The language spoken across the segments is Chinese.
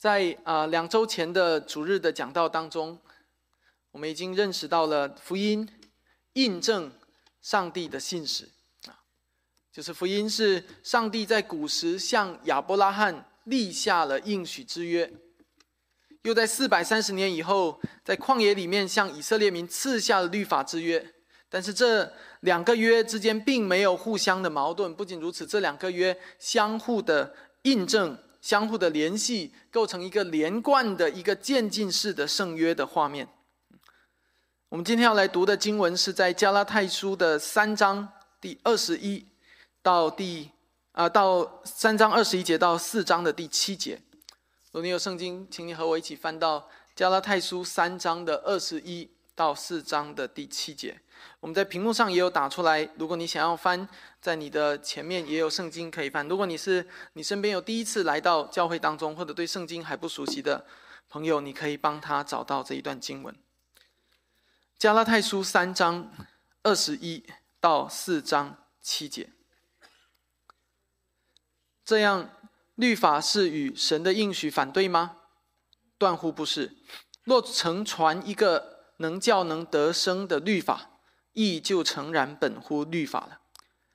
在啊两周前的主日的讲道当中，我们已经认识到了福音印证上帝的信使啊，就是福音是上帝在古时向亚伯拉罕立下了应许之约，又在四百三十年以后，在旷野里面向以色列民赐下了律法之约。但是这两个约之间并没有互相的矛盾，不仅如此，这两个约相互的印证。相互的联系，构成一个连贯的一个渐进式的圣约的画面。我们今天要来读的经文是在加拉太书的三章第二十一到第啊到三章二十一节到四章的第七节。如果你有圣经，请你和我一起翻到加拉太书三章的二十一到四章的第七节。我们在屏幕上也有打出来。如果你想要翻，在你的前面也有圣经可以翻。如果你是你身边有第一次来到教会当中，或者对圣经还不熟悉的朋友，你可以帮他找到这一段经文：加拉太书三章二十一到四章七节。这样，律法是与神的应许反对吗？断乎不是。若成传一个能叫能得生的律法，义就诚然本乎律法了，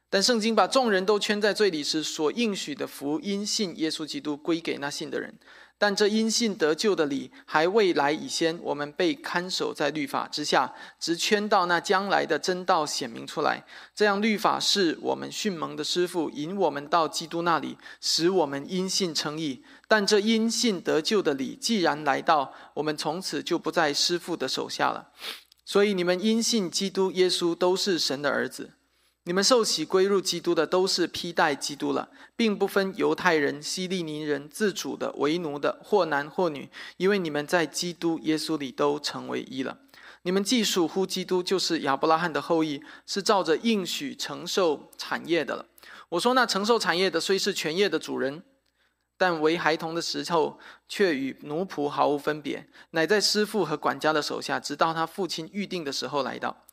但圣经把众人都圈在罪里时，所应许的福因信耶稣基督归给那信的人。但这因信得救的理还未来以先，我们被看守在律法之下，直圈到那将来的真道显明出来。这样律法是我们训蒙的师傅，引我们到基督那里，使我们因信称义。但这因信得救的理既然来到，我们从此就不在师傅的手下了。所以你们因信基督耶稣都是神的儿子，你们受洗归入基督的都是披戴基督了，并不分犹太人、希利尼人、自主的、为奴的，或男或女，因为你们在基督耶稣里都成为一了。你们既属乎基督，就是亚伯拉罕的后裔，是照着应许承受产业的了。我说那承受产业的虽是全业的主人。但为孩童的时候，却与奴仆毫无分别，乃在师傅和管家的手下，直到他父亲预定的时候来到。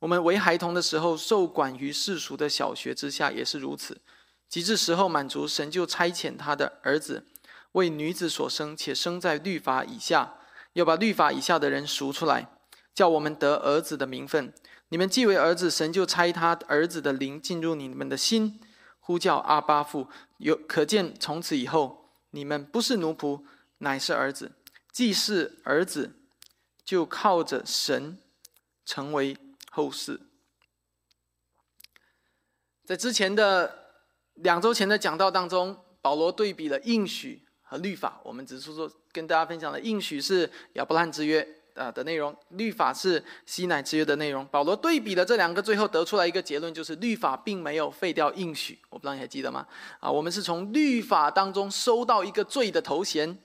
我们为孩童的时候，受管于世俗的小学之下，也是如此。及至时候满足，神就差遣他的儿子，为女子所生，且生在律法以下，要把律法以下的人赎出来，叫我们得儿子的名分。你们既为儿子，神就差他儿子的灵进入你们的心。呼叫阿巴父，有可见从此以后，你们不是奴仆，乃是儿子。既是儿子，就靠着神成为后世。在之前的两周前的讲道当中，保罗对比了应许和律法。我们只是说跟大家分享的应许是亚伯兰之约。啊的内容，律法是西乃之约的内容。保罗对比了这两个，最后得出来一个结论，就是律法并没有废掉应许。我不知道你还记得吗？啊，我们是从律法当中收到一个罪的头衔，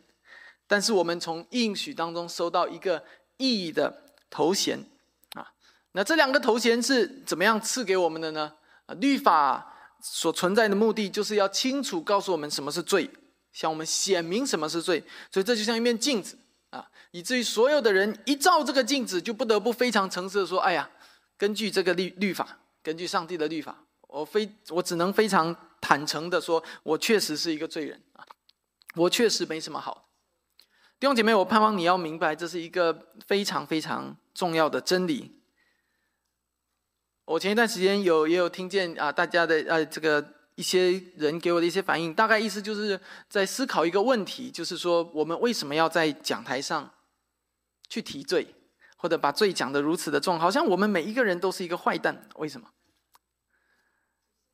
但是我们从应许当中收到一个义的头衔。那这两个头衔是怎么样赐给我们的呢？啊，律法所存在的目的就是要清楚告诉我们什么是罪，向我们显明什么是罪。所以这就像一面镜子。啊，以至于所有的人一照这个镜子，就不得不非常诚实的说：“哎呀，根据这个律律法，根据上帝的律法，我非我只能非常坦诚的说，我确实是一个罪人啊，我确实没什么好。”弟兄姐妹，我盼望你要明白，这是一个非常非常重要的真理。我前一段时间有也有听见啊，大家的呃这个。一些人给我的一些反应，大概意思就是在思考一个问题，就是说我们为什么要在讲台上去提罪，或者把罪讲得如此的重，好像我们每一个人都是一个坏蛋？为什么？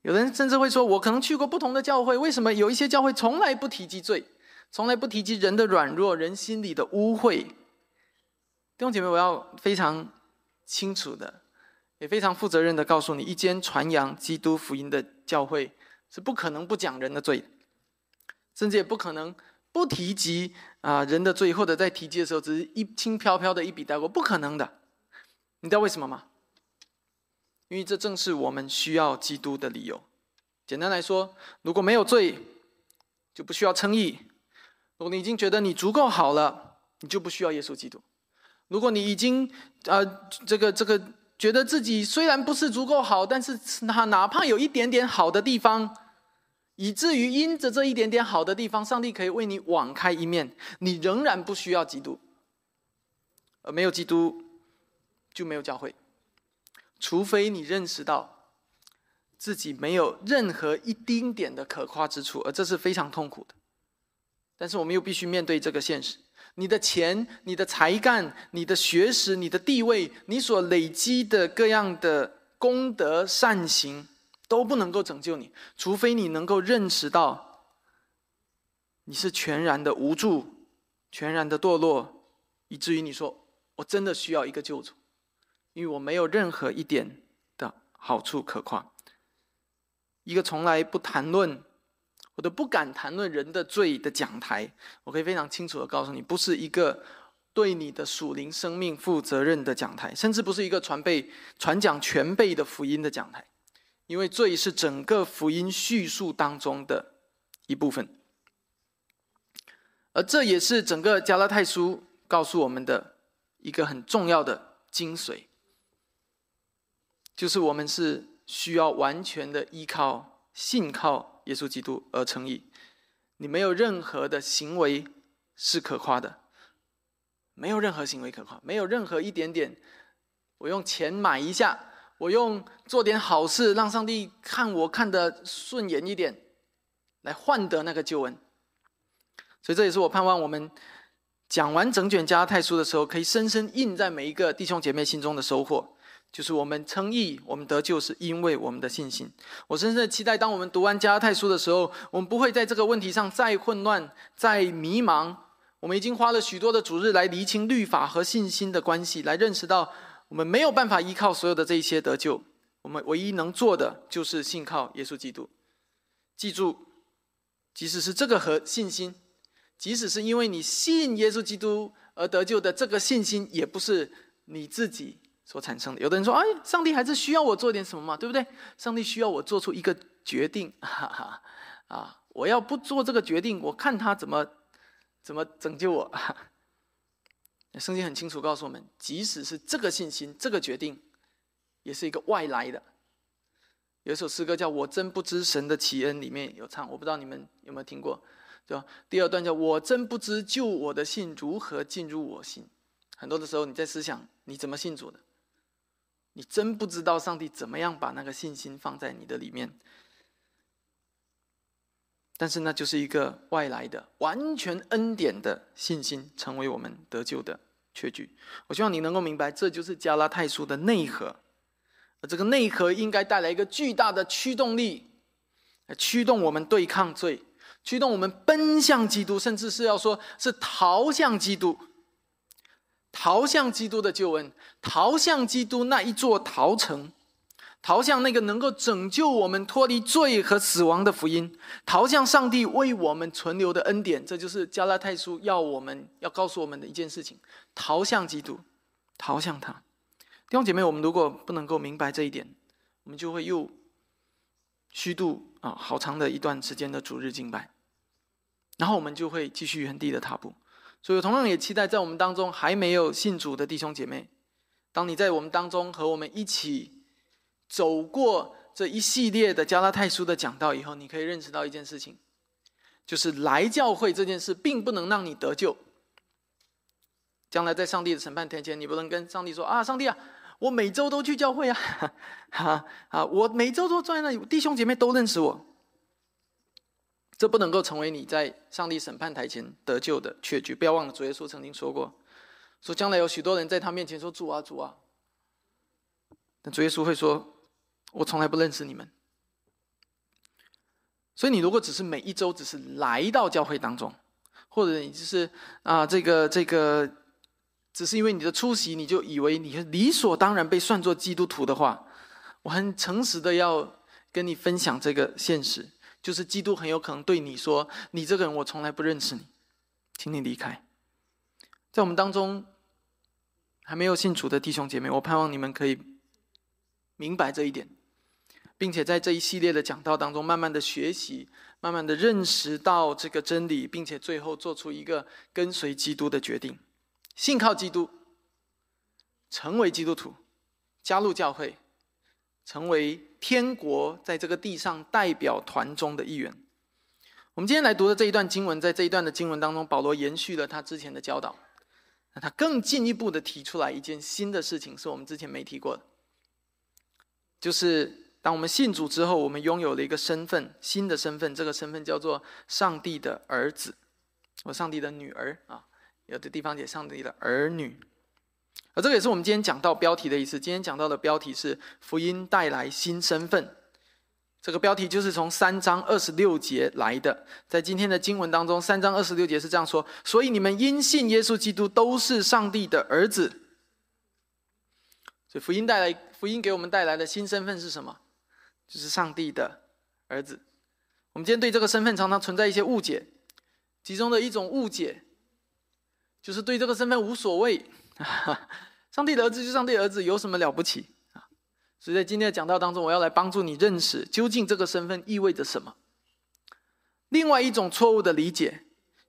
有人甚至会说，我可能去过不同的教会，为什么有一些教会从来不提及罪，从来不提及人的软弱、人心里的污秽？弟兄姐妹，我要非常清楚的，也非常负责任的告诉你，一间传扬基督福音的教会。是不可能不讲人的罪，甚至也不可能不提及啊人的罪，或者在提及的时候只是一轻飘飘的一笔带过，不可能的。你知道为什么吗？因为这正是我们需要基督的理由。简单来说，如果没有罪，就不需要称义；如果你已经觉得你足够好了，你就不需要耶稣基督；如果你已经呃这个这个。觉得自己虽然不是足够好，但是他哪怕有一点点好的地方，以至于因着这一点点好的地方，上帝可以为你网开一面，你仍然不需要基督。而没有基督，就没有教会。除非你认识到自己没有任何一丁点的可夸之处，而这是非常痛苦的。但是我们又必须面对这个现实：你的钱、你的才干、你的学识、你的地位、你所累积的各样的功德善行。都不能够拯救你，除非你能够认识到，你是全然的无助，全然的堕落，以至于你说：“我真的需要一个救主，因为我没有任何一点的好处可夸。”一个从来不谈论，我都不敢谈论人的罪的讲台，我可以非常清楚的告诉你，不是一个对你的属灵生命负责任的讲台，甚至不是一个传背传讲全备的福音的讲台。因为罪是整个福音叙述当中的一部分，而这也是整个加拉太书告诉我们的一个很重要的精髓，就是我们是需要完全的依靠、信靠耶稣基督而成义。你没有任何的行为是可夸的，没有任何行为可夸，没有任何一点点，我用钱买一下。我用做点好事，让上帝看我看得顺眼一点，来换得那个救恩。所以这也是我盼望我们讲完整卷加太书的时候，可以深深印在每一个弟兄姐妹心中的收获，就是我们称义，我们得救是因为我们的信心。我深深的期待，当我们读完加太书的时候，我们不会在这个问题上再混乱、再迷茫。我们已经花了许多的主日来厘清律法和信心的关系，来认识到。我们没有办法依靠所有的这一些得救，我们唯一能做的就是信靠耶稣基督。记住，即使是这个和信心，即使是因为你信耶稣基督而得救的这个信心，也不是你自己所产生的。有的人说：“哎，上帝还是需要我做点什么嘛，对不对？上帝需要我做出一个决定，哈哈，啊，我要不做这个决定，我看他怎么怎么拯救我。”圣经很清楚告诉我们，即使是这个信心、这个决定，也是一个外来的。有一首诗歌叫《我真不知神的奇恩》，里面有唱，我不知道你们有没有听过，对吧？第二段叫我真不知救我的信如何进入我心。很多的时候，你在思想你怎么信主的，你真不知道上帝怎么样把那个信心放在你的里面。但是那就是一个外来的、完全恩典的信心，成为我们得救的。缺据，我希望你能够明白，这就是加拉太书的内核，而这个内核应该带来一个巨大的驱动力，驱动我们对抗罪，驱动我们奔向基督，甚至是要说是逃向基督，逃向基督的救恩，逃向基督那一座逃城。逃向那个能够拯救我们脱离罪和死亡的福音，逃向上帝为我们存留的恩典，这就是加拉太书要我们要告诉我们的一件事情：逃向基督，逃向他。弟兄姐妹，我们如果不能够明白这一点，我们就会又虚度啊好长的一段时间的主日敬拜，然后我们就会继续原地的踏步。所以，同样也期待在我们当中还没有信主的弟兄姐妹，当你在我们当中和我们一起。走过这一系列的加拉太书的讲道以后，你可以认识到一件事情，就是来教会这件事并不能让你得救。将来在上帝的审判台前，你不能跟上帝说：“啊，上帝啊，我每周都去教会啊，哈 啊，我每周都坐在那里，弟兄姐妹都认识我。”这不能够成为你在上帝审判台前得救的确据。不要忘了主耶稣曾经说过：“说将来有许多人在他面前说主啊，主啊。”但主耶稣会说。我从来不认识你们，所以你如果只是每一周只是来到教会当中，或者你就是啊这个这个，只是因为你的出席，你就以为你理所当然被算作基督徒的话，我很诚实的要跟你分享这个现实，就是基督很有可能对你说：“你这个人我从来不认识你，请你离开。”在我们当中还没有信主的弟兄姐妹，我盼望你们可以明白这一点。并且在这一系列的讲道当中，慢慢的学习，慢慢的认识到这个真理，并且最后做出一个跟随基督的决定，信靠基督，成为基督徒，加入教会，成为天国在这个地上代表团中的一员。我们今天来读的这一段经文，在这一段的经文当中，保罗延续了他之前的教导，那他更进一步的提出来一件新的事情，是我们之前没提过的，就是当我们信主之后，我们拥有了一个身份，新的身份，这个身份叫做上帝的儿子，或上帝的女儿啊，有的地方写上帝的儿女。而这个也是我们今天讲到标题的意思。今天讲到的标题是“福音带来新身份”，这个标题就是从三章二十六节来的。在今天的经文当中，三章二十六节是这样说：“所以你们因信耶稣基督，都是上帝的儿子。”所以福音带来，福音给我们带来的新身份是什么？就是上帝的儿子。我们今天对这个身份常常存在一些误解，其中的一种误解，就是对这个身份无所谓。上帝的儿子就上帝的儿子，有什么了不起啊？所以在今天的讲道当中，我要来帮助你认识究竟这个身份意味着什么。另外一种错误的理解，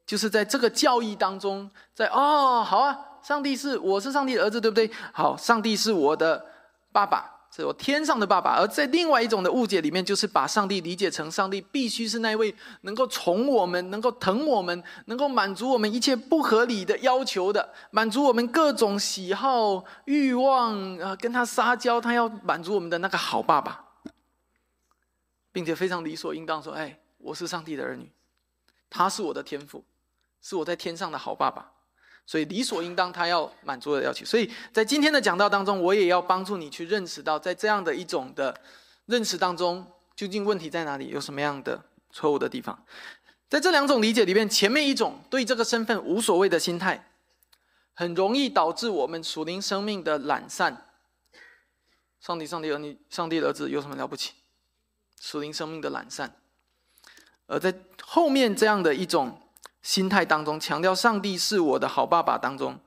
就是在这个教义当中，在哦，好啊，上帝是我是上帝的儿子，对不对？好，上帝是我的爸爸。是我天上的爸爸，而在另外一种的误解里面，就是把上帝理解成上帝必须是那位能够宠我们、能够疼我们、能够满足我们一切不合理的要求的，满足我们各种喜好、欲望啊，跟他撒娇，他要满足我们的那个好爸爸，并且非常理所应当说：“哎，我是上帝的儿女，他是我的天赋，是我在天上的好爸爸。”所以理所应当，他要满足的要求。所以在今天的讲道当中，我也要帮助你去认识到，在这样的一种的认识当中，究竟问题在哪里，有什么样的错误的地方。在这两种理解里面，前面一种对这个身份无所谓的心态，很容易导致我们属灵生命的懒散。上帝，上帝儿女，上帝的儿子有什么了不起？属灵生命的懒散。而在后面这样的一种。心态当中强调上帝是我的好爸爸当中，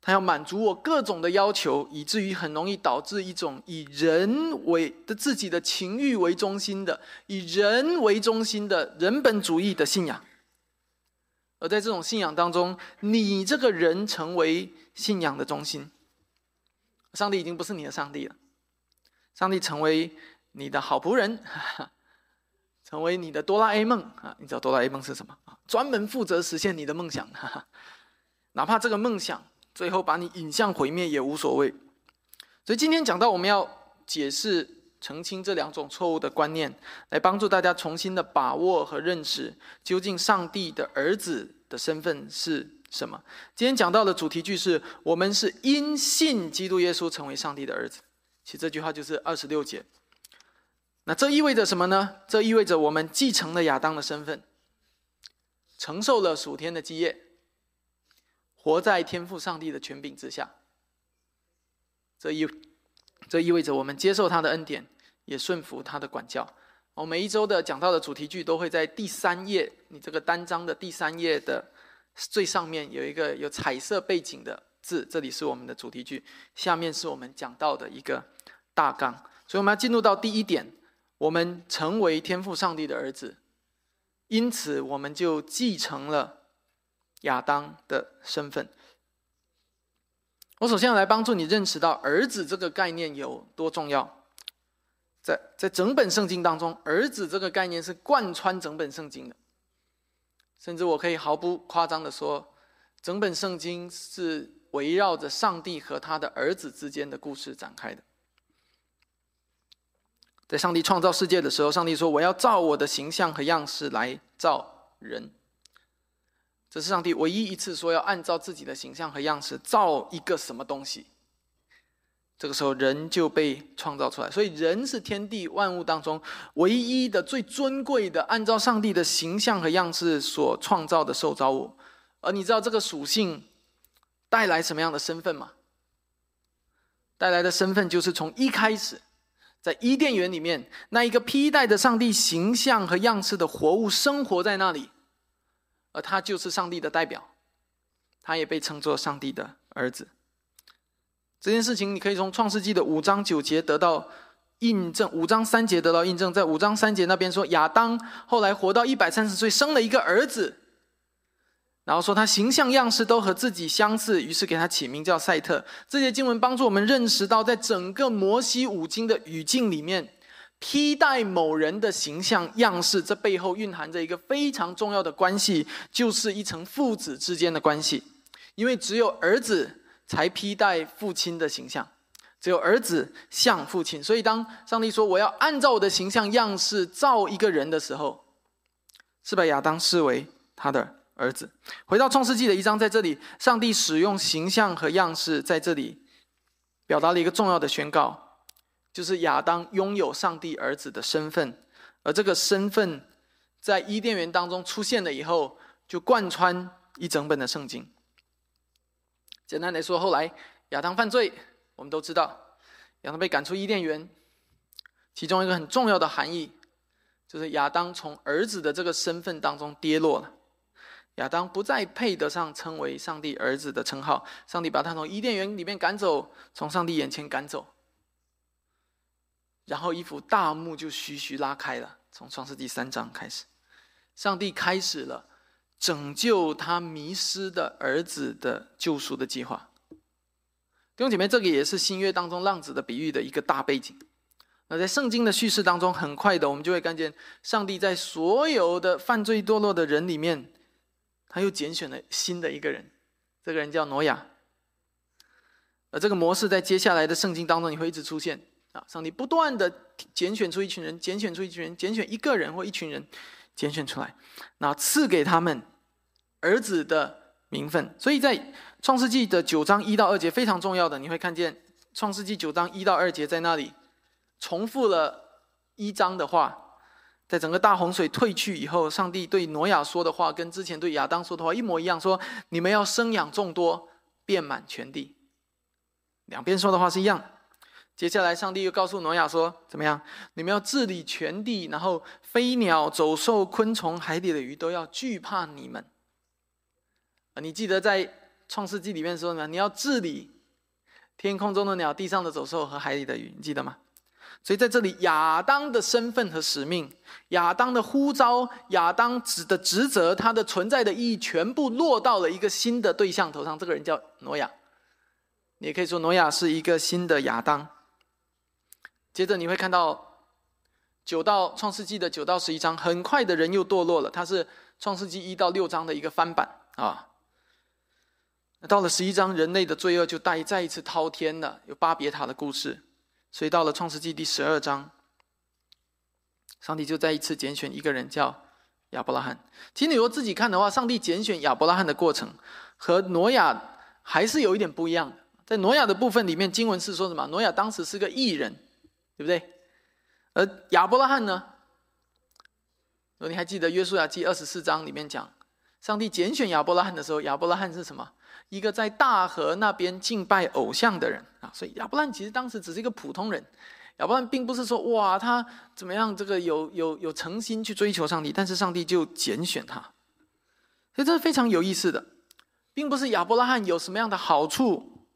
他要满足我各种的要求，以至于很容易导致一种以人为的自己的情欲为中心的、以人为中心的人本主义的信仰。而在这种信仰当中，你这个人成为信仰的中心，上帝已经不是你的上帝了，上帝成为你的好仆人。成为你的哆啦 A 梦啊！你知道哆啦 A 梦是什么啊？专门负责实现你的梦想，哈哈，哪怕这个梦想最后把你引向毁灭也无所谓。所以今天讲到我们要解释、澄清这两种错误的观念，来帮助大家重新的把握和认识究竟上帝的儿子的身份是什么。今天讲到的主题句是我们是因信基督耶稣成为上帝的儿子。其实这句话就是二十六节。那这意味着什么呢？这意味着我们继承了亚当的身份，承受了属天的基业，活在天赋上帝的权柄之下。这意这意味着我们接受他的恩典，也顺服他的管教。我每一周的讲到的主题句都会在第三页，你这个单章的第三页的最上面有一个有彩色背景的字，这里是我们的主题句，下面是我们讲到的一个大纲。所以我们要进入到第一点。我们成为天赋上帝的儿子，因此我们就继承了亚当的身份。我首先要来帮助你认识到儿子这个概念有多重要。在在整本圣经当中，儿子这个概念是贯穿整本圣经的，甚至我可以毫不夸张的说，整本圣经是围绕着上帝和他的儿子之间的故事展开的。在上帝创造世界的时候，上帝说：“我要照我的形象和样式来造人。”这是上帝唯一一次说要按照自己的形象和样式造一个什么东西。这个时候，人就被创造出来。所以，人是天地万物当中唯一的、最尊贵的，按照上帝的形象和样式所创造的受造物。而你知道这个属性带来什么样的身份吗？带来的身份就是从一开始。在伊甸园里面，那一个披戴着上帝形象和样式的活物生活在那里，而他就是上帝的代表，他也被称作上帝的儿子。这件事情你可以从创世纪的五章九节得到印证，五章三节得到印证。在五章三节那边说，亚当后来活到一百三十岁，生了一个儿子。然后说他形象样式都和自己相似，于是给他起名叫赛特。这些经文帮助我们认识到，在整个摩西五经的语境里面，披戴某人的形象样式，这背后蕴含着一个非常重要的关系，就是一层父子之间的关系。因为只有儿子才披戴父亲的形象，只有儿子像父亲。所以当上帝说我要按照我的形象样式造一个人的时候，是把亚当视为他的儿子。回到创世纪的一章，在这里，上帝使用形象和样式在这里表达了一个重要的宣告，就是亚当拥有上帝儿子的身份，而这个身份在伊甸园当中出现了以后，就贯穿一整本的圣经。简单来说，后来亚当犯罪，我们都知道，亚当被赶出伊甸园。其中一个很重要的含义，就是亚当从儿子的这个身份当中跌落了。亚当不再配得上称为上帝儿子的称号，上帝把他从伊甸园里面赶走，从上帝眼前赶走。然后一幅大幕就徐徐拉开了，从创世第三章开始，上帝开始了。拯救他迷失的儿子的救赎的计划，弟兄姐妹，这个也是新约当中浪子的比喻的一个大背景。那在圣经的叙事当中，很快的我们就会看见，上帝在所有的犯罪堕落的人里面，他又拣选了新的一个人，这个人叫挪亚。而这个模式在接下来的圣经当中，你会一直出现啊，上帝不断的拣选出一群人，拣选出一群人，拣选一个人或一群人，拣选出来，那赐给他们。儿子的名分，所以在创世纪的九章一到二节非常重要的，你会看见创世纪九章一到二节在那里重复了一章的话，在整个大洪水退去以后，上帝对挪亚说的话跟之前对亚当说的话一模一样，说你们要生养众多，遍满全地。两边说的话是一样。接下来，上帝又告诉挪亚说：“怎么样？你们要治理全地，然后飞鸟、走兽、昆虫、海底的鱼都要惧怕你们。”你记得在创世纪里面说什么？你要治理天空中的鸟、地上的走兽和海里的鱼，你记得吗？所以在这里，亚当的身份和使命、亚当的呼召、亚当指的职责、他的存在的意义，全部落到了一个新的对象头上。这个人叫挪亚，你也可以说挪亚是一个新的亚当。接着你会看到九到创世纪的九到十一章，很快的人又堕落了。他是创世纪一到六章的一个翻版啊。到了十一章，人类的罪恶就再再一次滔天了，有巴别塔的故事。所以到了创世纪第十二章，上帝就再一次拣选一个人，叫亚伯拉罕。其实你如果自己看的话，上帝拣选亚伯拉罕的过程和挪亚还是有一点不一样的。在挪亚的部分里面，经文是说什么？挪亚当时是个异人，对不对？而亚伯拉罕呢？如果你还记得约书亚记二十四章里面讲，上帝拣选亚伯拉罕的时候，亚伯拉罕是什么？一个在大河那边敬拜偶像的人啊，所以亚伯兰其实当时只是一个普通人，亚伯兰并不是说哇他怎么样这个有有有诚心去追求上帝，但是上帝就拣选他，所以这是非常有意思的，并不是亚伯拉罕有什么样的好处，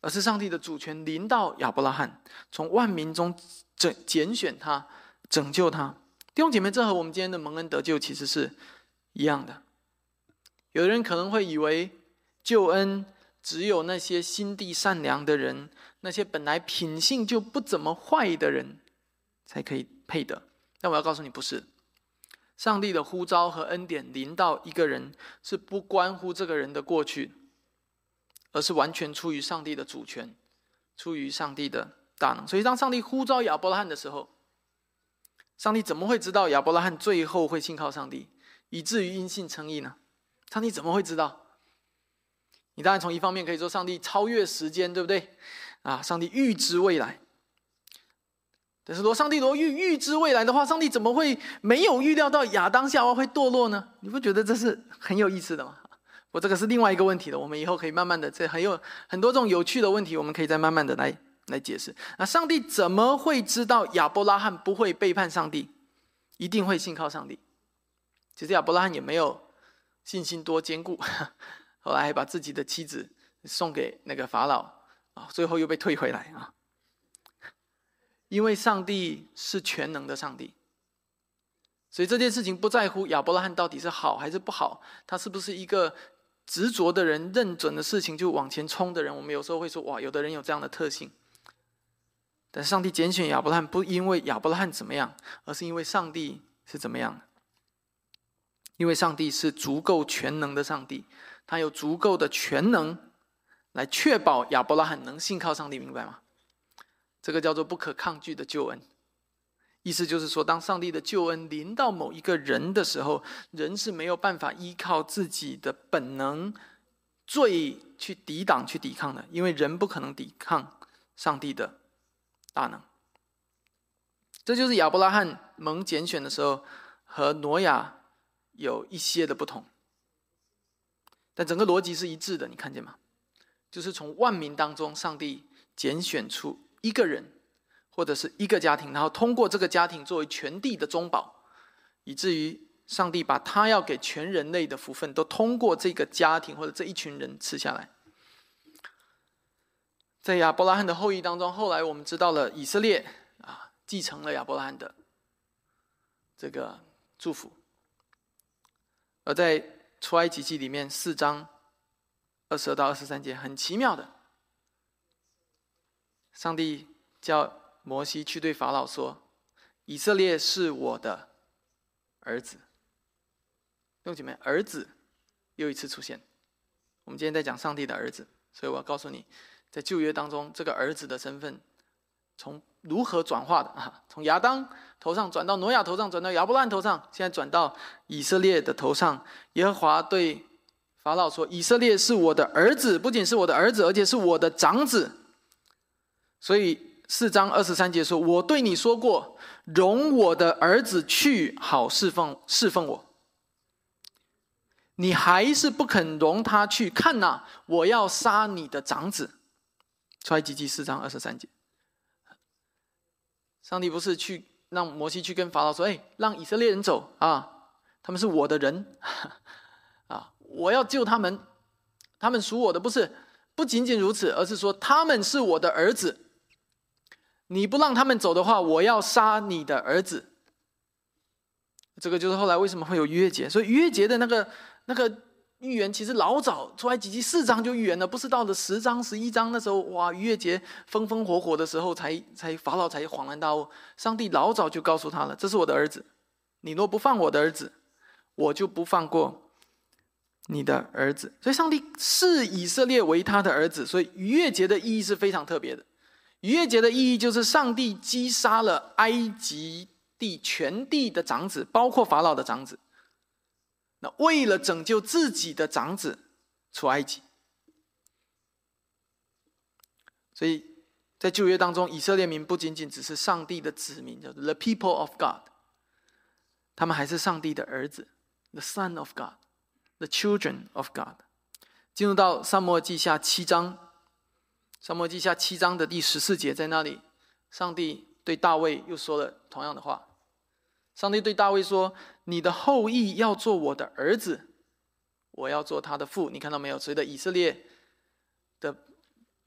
而是上帝的主权临到亚伯拉罕，从万民中拯拣选他，拯救他。弟兄姐妹，这和我们今天的蒙恩得救其实是一样的。有人可能会以为，救恩只有那些心地善良的人，那些本来品性就不怎么坏的人，才可以配得。但我要告诉你，不是。上帝的呼召和恩典临到一个人，是不关乎这个人的过去，而是完全出于上帝的主权，出于上帝的大能。所以，当上帝呼召亚伯拉罕的时候，上帝怎么会知道亚伯拉罕最后会信靠上帝，以至于因信称义呢？上帝怎么会知道？你当然从一方面可以说，上帝超越时间，对不对？啊，上帝预知未来。但是，如果上帝如果预预知未来的话，上帝怎么会没有预料到亚当夏娃会堕落呢？你不觉得这是很有意思的吗？我这个是另外一个问题了。我们以后可以慢慢的，这很有很多这种有趣的问题，我们可以再慢慢的来来解释。那上帝怎么会知道亚伯拉罕不会背叛上帝，一定会信靠上帝？其实亚伯拉罕也没有。信心多坚固，后来还把自己的妻子送给那个法老啊，最后又被退回来啊。因为上帝是全能的上帝，所以这件事情不在乎亚伯拉罕到底是好还是不好，他是不是一个执着的人，认准的事情就往前冲的人。我们有时候会说，哇，有的人有这样的特性。但上帝拣选亚伯拉罕不因为亚伯拉罕怎么样，而是因为上帝是怎么样？因为上帝是足够全能的上帝，他有足够的全能来确保亚伯拉罕能信靠上帝，明白吗？这个叫做不可抗拒的救恩。意思就是说，当上帝的救恩临到某一个人的时候，人是没有办法依靠自己的本能、罪去抵挡、去抵抗的，因为人不可能抵抗上帝的大能。这就是亚伯拉罕蒙拣选的时候和挪亚有一些的不同，但整个逻辑是一致的。你看见吗？就是从万民当中，上帝拣选出一个人。或者是一个家庭，然后通过这个家庭作为全地的中保，以至于上帝把他要给全人类的福分都通过这个家庭或者这一群人吃下来。在亚伯拉罕的后裔当中，后来我们知道了以色列啊继承了亚伯拉罕的这个祝福，而在出埃及记里面四章二十二到二十三节很奇妙的，上帝叫。摩西去对法老说：“以色列是我的儿子。”弟兄姐妹，儿子又一次出现。我们今天在讲上帝的儿子，所以我要告诉你，在旧约当中，这个儿子的身份从如何转化的啊？从亚当头上转到挪亚头上，转到亚伯兰头上，现在转到以色列的头上。耶和华对法老说：“以色列是我的儿子，不仅是我的儿子，而且是我的长子。”所以。四章二十三节说：“我对你说过，容我的儿子去，好侍奉侍奉我。你还是不肯容他去，看呐，我要杀你的长子。”出埃及记四章二十三节。上帝不是去让摩西去跟法老说：“哎，让以色列人走啊，他们是我的人啊，我要救他们，他们属我的。”不是，不仅仅如此，而是说他们是我的儿子。你不让他们走的话，我要杀你的儿子。这个就是后来为什么会有逾越节。所以逾越节的那个那个预言，其实老早出来几集四章就预言了，不是到了十章十一章那时候，哇，逾越节风风火火的时候，才才法老才恍然大悟，上帝老早就告诉他了，这是我的儿子，你若不放我的儿子，我就不放过你的儿子。所以上帝视以色列为他的儿子，所以逾越节的意义是非常特别的。逾越节的意义就是上帝击杀了埃及地全地的长子，包括法老的长子。为了拯救自己的长子出埃及，所以在旧约当中，以色列民不仅仅只是上帝的子民，叫做 the people of God，他们还是上帝的儿子，the son of God，the children of God。进入到撒摩记下七章。沙漠记下七章的第十四节，在那里，上帝对大卫又说了同样的话。上帝对大卫说：“你的后裔要做我的儿子，我要做他的父。”你看到没有？随着以色列的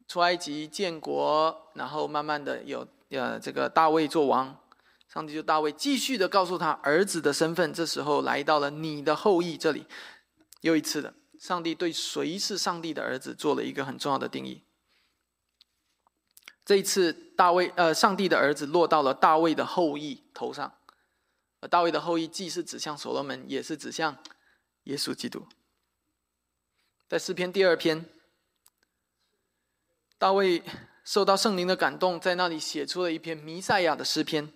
出埃及建国，然后慢慢的有呃这个大卫做王，上帝就大卫继续的告诉他儿子的身份。这时候来到了你的后裔这里，又一次的，上帝对谁是上帝的儿子做了一个很重要的定义。这一次，大卫呃，上帝的儿子落到了大卫的后裔头上，而大卫的后裔既是指向所罗门，也是指向耶稣基督。在诗篇第二篇，大卫受到圣灵的感动，在那里写出了一篇弥赛亚的诗篇。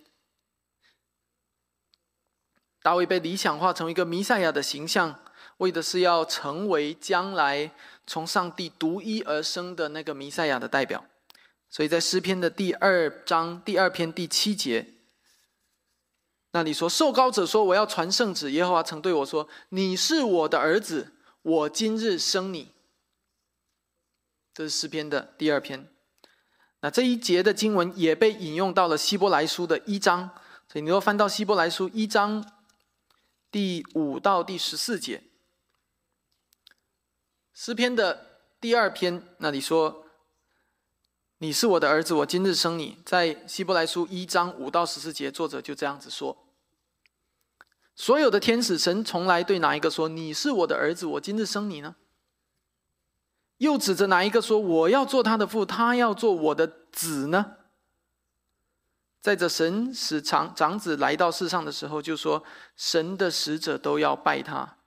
大卫被理想化成一个弥赛亚的形象，为的是要成为将来从上帝独一而生的那个弥赛亚的代表。所以在诗篇的第二章第二篇第七节，那里说：“受高者说，我要传圣旨。耶和华曾对我说：你是我的儿子，我今日生你。”这是诗篇的第二篇。那这一节的经文也被引用到了希伯来书的一章。所以你若翻到希伯来书一章第五到第十四节，诗篇的第二篇那里说。你是我的儿子，我今日生你。在希伯来书一章五到十四节，作者就这样子说：所有的天使，神从来对哪一个说你是我的儿子，我今日生你呢？又指着哪一个说我要做他的父，他要做我的子呢？在这神使长长子来到世上的时候，就说神的使者都要拜他。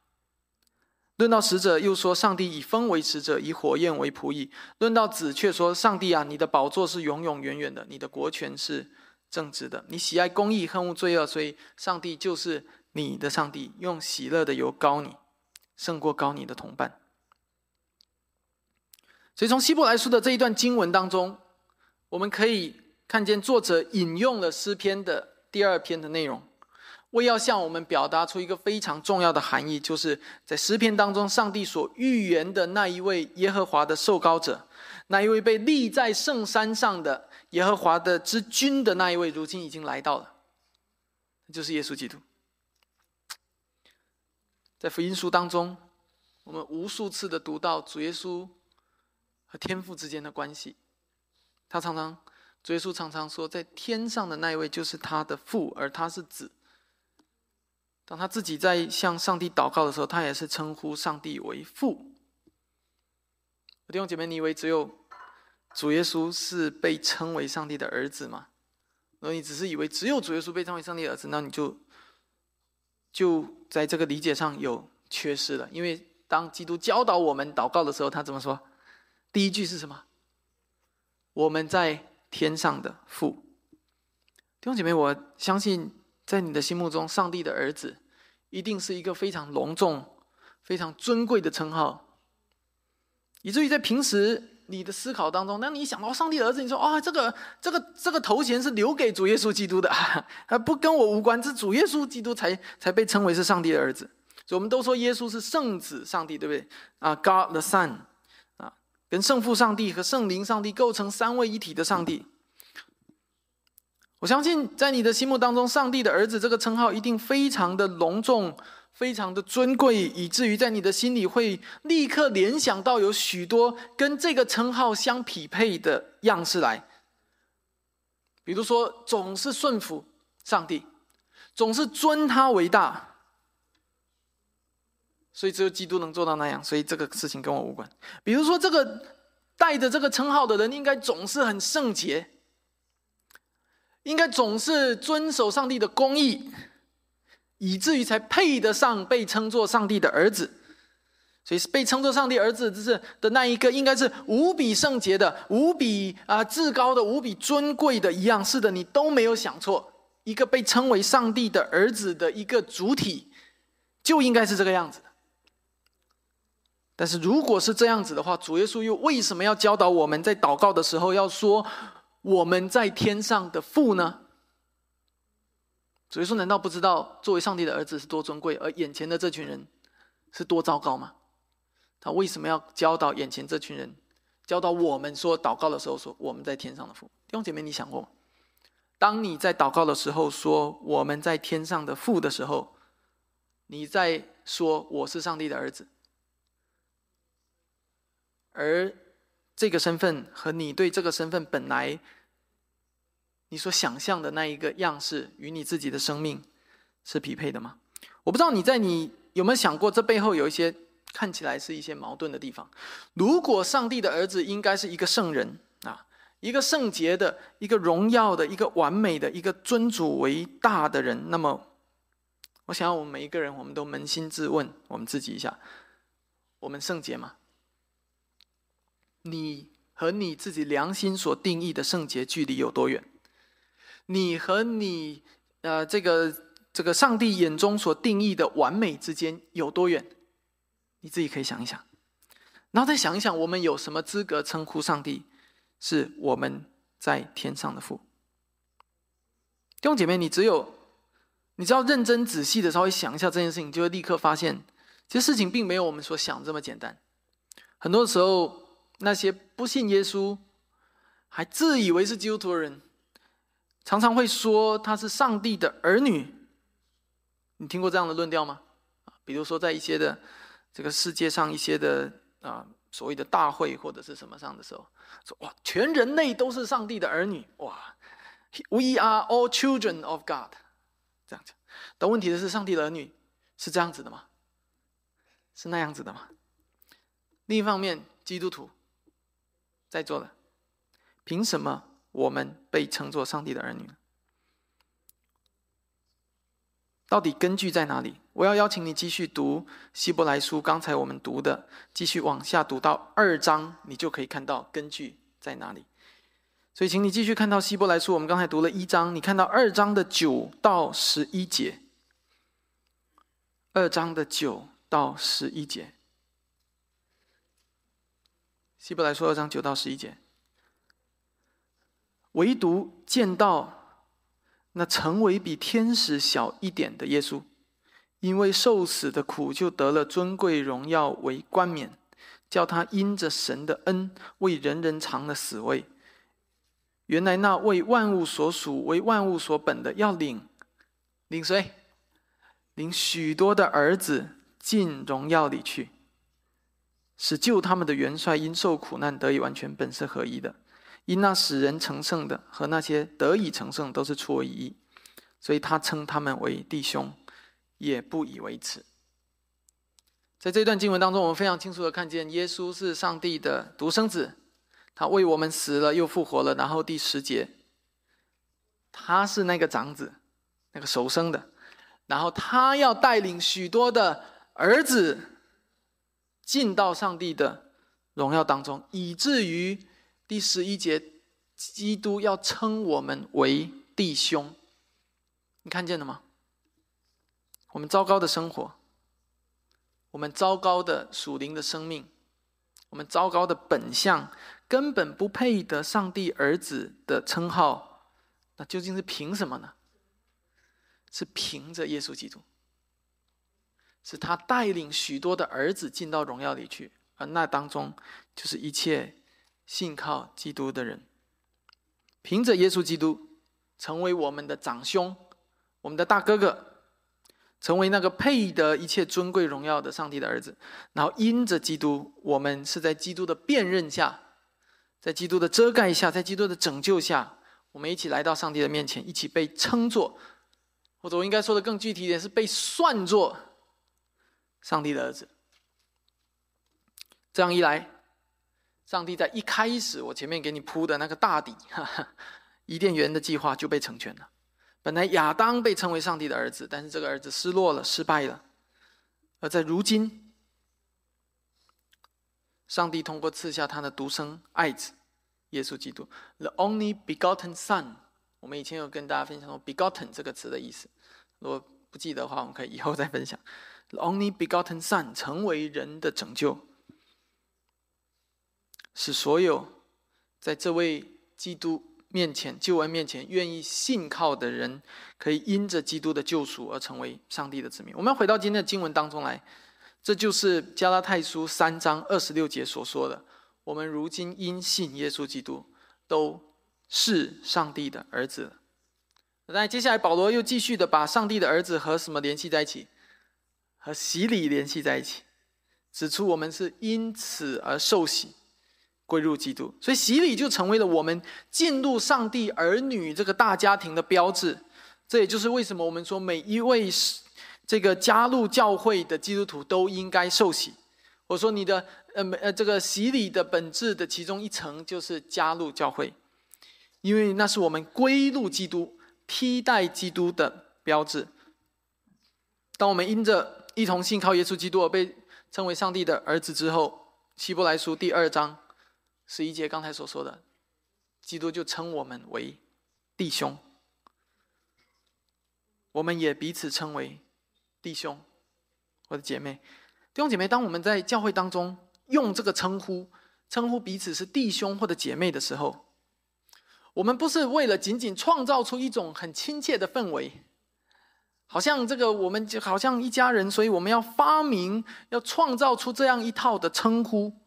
论到使者，又说上帝以风为使者，以火焰为仆役；论到子，却说上帝啊，你的宝座是永永远远的，你的国权是正直的，你喜爱公义，恨恶罪恶，所以上帝就是你的上帝，用喜乐的油膏你，胜过高你的同伴。所以从希伯来书的这一段经文当中，我们可以看见作者引用了诗篇的第二篇的内容。为要向我们表达出一个非常重要的含义，就是在诗篇当中，上帝所预言的那一位耶和华的受膏者，那一位被立在圣山上的耶和华的之君的那一位，如今已经来到了，就是耶稣基督。在福音书当中，我们无数次的读到主耶稣和天父之间的关系，他常常，主耶稣常常说，在天上的那一位就是他的父，而他是子。当他自己在向上帝祷告的时候，他也是称呼上帝为父。弟兄姐妹，你以为只有主耶稣是被称为上帝的儿子吗？如果你只是以为只有主耶稣被称为上帝的儿子，那你就就在这个理解上有缺失了。因为当基督教导我们祷告的时候，他怎么说？第一句是什么？我们在天上的父。弟兄姐妹，我相信。在你的心目中，上帝的儿子一定是一个非常隆重、非常尊贵的称号，以至于在平时你的思考当中，当你想到上帝的儿子，你说：“啊，这个、这个、这个头衔是留给主耶稣基督的，啊，不跟我无关，是主耶稣基督才才被称为是上帝的儿子。”所以，我们都说耶稣是圣子上帝，对不对？啊，God the Son，啊，跟圣父上帝和圣灵上帝构成三位一体的上帝。我相信，在你的心目当中，“上帝的儿子”这个称号一定非常的隆重，非常的尊贵，以至于在你的心里会立刻联想到有许多跟这个称号相匹配的样式来。比如说，总是顺服上帝，总是尊他为大，所以只有基督能做到那样。所以这个事情跟我无关。比如说，这个带着这个称号的人，应该总是很圣洁。应该总是遵守上帝的公义，以至于才配得上被称作上帝的儿子。所以被称作上帝儿子，就是的那一个，应该是无比圣洁的、无比啊至高的、无比尊贵的一样。是的，你都没有想错，一个被称为上帝的儿子的一个主体，就应该是这个样子的。但是如果是这样子的话，主耶稣又为什么要教导我们在祷告的时候要说？我们在天上的父呢？所以说，难道不知道作为上帝的儿子是多尊贵，而眼前的这群人是多糟糕吗？他为什么要教导眼前这群人，教导我们说祷告的时候说我们在天上的父？弟兄姐妹，你想过吗？当你在祷告的时候说我们在天上的父的时候，你在说我是上帝的儿子，而这个身份和你对这个身份本来。你所想象的那一个样式与你自己的生命是匹配的吗？我不知道你在你有没有想过，这背后有一些看起来是一些矛盾的地方。如果上帝的儿子应该是一个圣人啊，一个圣洁的、一个荣耀的、一个完美的、一个尊主为大的人，那么，我想要我们每一个人，我们都扪心自问我们自己一下：我们圣洁吗？你和你自己良心所定义的圣洁距离有多远？你和你，呃，这个这个上帝眼中所定义的完美之间有多远？你自己可以想一想，然后再想一想，我们有什么资格称呼上帝是我们在天上的父？弟兄姐妹，你只有你只要认真仔细的稍微想一下这件事情，就会立刻发现，其实事情并没有我们所想这么简单。很多时候，那些不信耶稣，还自以为是基督徒的人。常常会说他是上帝的儿女，你听过这样的论调吗？啊，比如说在一些的这个世界上一些的啊所谓的大会或者是什么上的时候，说哇，全人类都是上帝的儿女，哇，We are all children of God，这样子。但问题的是，上帝的儿女是这样子的吗？是那样子的吗？另一方面，基督徒在座的，凭什么？我们被称作上帝的儿女，到底根据在哪里？我要邀请你继续读希伯来书，刚才我们读的，继续往下读到二章，你就可以看到根据在哪里。所以，请你继续看到希伯来书，我们刚才读了一章，你看到二章的九到十一节。二章的九到十一节，希伯来书二章九到十一节，唯独见到那成为比天使小一点的耶稣，因为受死的苦，就得了尊贵荣耀为冠冕，叫他因着神的恩，为人人尝了死味。原来那为万物所属、为万物所本的，要领领谁？领许多的儿子进荣耀里去，使救他们的元帅因受苦难得以完全，本是合一的。因那使人成圣的和那些得以成圣都是出于一，所以他称他们为弟兄，也不以为耻。在这段经文当中，我们非常清楚的看见，耶稣是上帝的独生子，他为我们死了又复活了。然后第十节，他是那个长子，那个首生的。然后他要带领许多的儿子进到上帝的荣耀当中，以至于第十一节，基督要称我们为弟兄。你看见了吗？我们糟糕的生活，我们糟糕的属灵的生命，我们糟糕的本相，根本不配得上帝儿子的称号。那究竟是凭什么呢？是凭着耶稣基督，是他带领许多的儿子进到荣耀里去，而那当中就是一切信靠基督的人，凭着耶稣基督成为我们的长兄，我们的大哥哥，成为那个配得一切尊贵荣耀的上帝的儿子。然后因着基督，我们是在基督的辨认下，在基督的遮盖下，在基督的拯救下，我们一起来到上帝的面前，一起被称作。或者我应该说的更具体一点，是被算作上帝的儿子。这样一来，上帝在一开始我前面给你铺的那个大底，哈 哈伊甸园的计划就被成全了。本来亚当被称为上帝的儿子，但是这个儿子失落了，失败了。而在如今，上帝通过赐下他的独生爱子耶稣基督，the only begotten Son。我们以前有跟大家分享过 “begotten” 这个词的意思。如果不记得的话，我们可以以后再分享。the Only begotten Son 成为人的拯救，使所有在这位基督面前、救恩面前愿意信靠的人，可以因着基督的救赎而成为上帝的子民。我们回到今天的经文当中来，这就是加拉太书三章二十六节所说的：我们如今因信耶稣基督，都是上帝的儿子。那接下来，保罗又继续的把上帝的儿子和什么联系在一起？和洗礼联系在一起，指出我们是因此而受洗，归入基督。所以洗礼就成为了我们进入上帝儿女这个大家庭的标志。这也就是为什么我们说每一位这个加入教会的基督徒都应该受洗。我说你的呃呃这个洗礼的本质的其中一层就是加入教会，因为那是我们归入基督。替代基督的标志。当我们因着一同信靠耶稣基督而被称为上帝的儿子之后，希伯来书第二章十一节刚才所说的，基督就称我们为弟兄，我们也彼此称为弟兄，或者姐妹，弟兄姐妹。当我们在教会当中用这个称呼称呼彼此是弟兄或者姐妹的时候，我们不是为了仅仅创造出一种很亲切的氛围，好像这个我们就好像一家人，所以我们要发明、要创造出这样一套的称呼。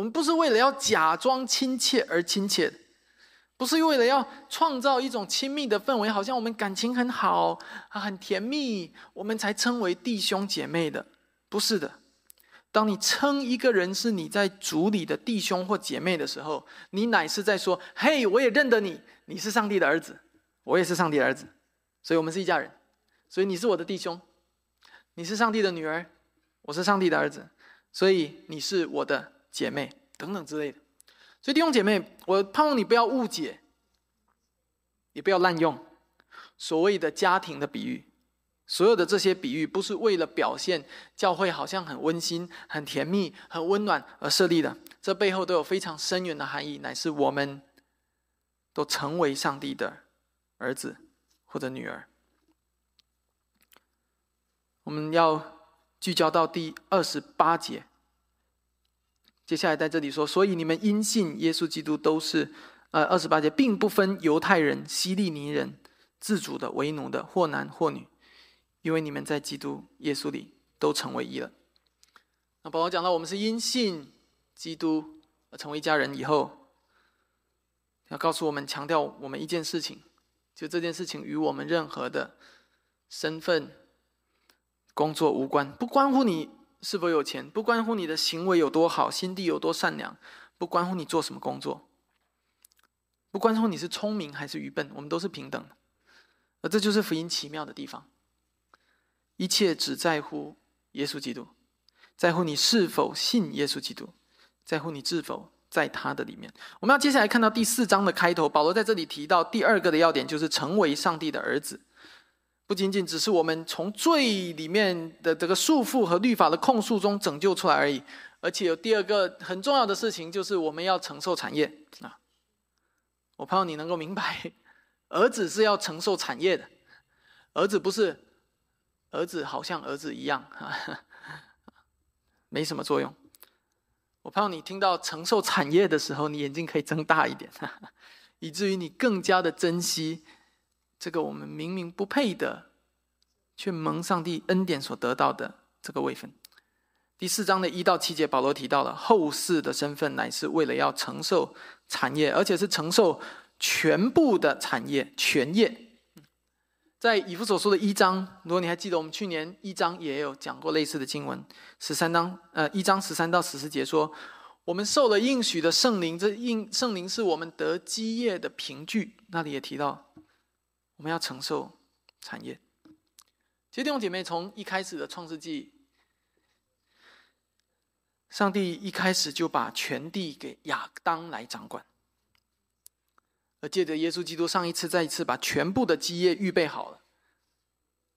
我们不是为了要假装亲切而亲切，不是为了要创造一种亲密的氛围，好像我们感情很好啊，很甜蜜，我们才称为弟兄姐妹的，不是的。当你称一个人是你在主里的弟兄或姐妹的时候，你乃是在说：“嘿，我也认得你，你是上帝的儿子，我也是上帝的儿子，所以我们是一家人。所以你是我的弟兄，你是上帝的女儿，我是上帝的儿子，所以你是我的姐妹等等之类的。所以弟兄姐妹，我盼望你不要误解，也不要滥用所谓的家庭的比喻。所有的这些比喻不是为了表现教会好像很温馨、很甜蜜、很温暖而设立的，这背后都有非常深远的含义，乃是我们都成为上帝的儿子或者女儿。我们要聚焦到第二十八节，接下来在这里说，所以你们因信耶稣基督都是，呃，二十八节并不分犹太人、希利尼人、自主的、为奴的，或男或女。因为你们在基督耶稣里都成为一了。那保罗讲到，我们是因信基督而成为一家人以后，要告诉我们，强调我们一件事情，就这件事情与我们任何的身份、工作无关，不关乎你是否有钱，不关乎你的行为有多好，心地有多善良，不关乎你做什么工作，不关乎你是聪明还是愚笨，我们都是平等的。而这就是福音奇妙的地方。一切只在乎耶稣基督，在乎你是否信耶稣基督，在乎你是否在他的里面。我们要接下来看到第四章的开头，保罗在这里提到第二个的要点，就是成为上帝的儿子，不仅仅只是我们从罪里面的这个束缚和律法的控诉中拯救出来而已，而且有第二个很重要的事情，就是我们要承受产业啊！我盼望你能够明白，儿子是要承受产业的，儿子不是。儿子好像儿子一样，没什么作用。我盼望你听到承受产业的时候，你眼睛可以睁大一点，以至于你更加的珍惜这个我们明明不配的，却蒙上帝恩典所得到的这个位分。第四章的一到七节，保罗提到了后世的身份，乃是为了要承受产业，而且是承受全部的产业全业。在以弗所书的一章，如果你还记得，我们去年一章也有讲过类似的经文，十三章，呃，一章十三到十四节说，我们受了应许的圣灵，这应圣灵是我们得基业的凭据。那里也提到，我们要承受产业。其实弟兄姐妹，从一开始的创世纪，上帝一开始就把全地给亚当来掌管。而借着耶稣基督上一次再一次把全部的基业预备好了，